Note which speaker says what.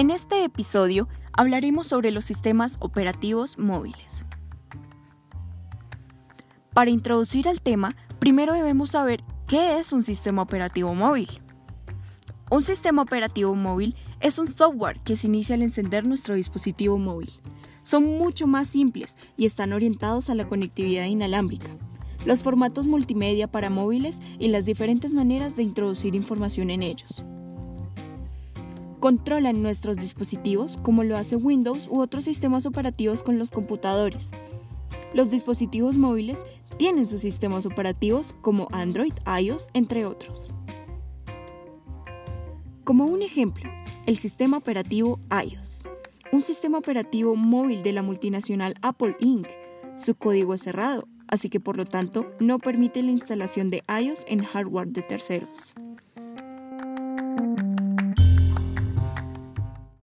Speaker 1: En este episodio hablaremos sobre los sistemas operativos móviles. Para introducir al tema, primero debemos saber qué es un sistema operativo móvil. Un sistema operativo móvil es un software que se inicia al encender nuestro dispositivo móvil. Son mucho más simples y están orientados a la conectividad inalámbrica, los formatos multimedia para móviles y las diferentes maneras de introducir información en ellos controlan nuestros dispositivos como lo hace Windows u otros sistemas operativos con los computadores. Los dispositivos móviles tienen sus sistemas operativos como Android, iOS, entre otros. Como un ejemplo, el sistema operativo iOS, un sistema operativo móvil de la multinacional Apple Inc. Su código es cerrado, así que por lo tanto no permite la instalación de iOS en hardware de terceros.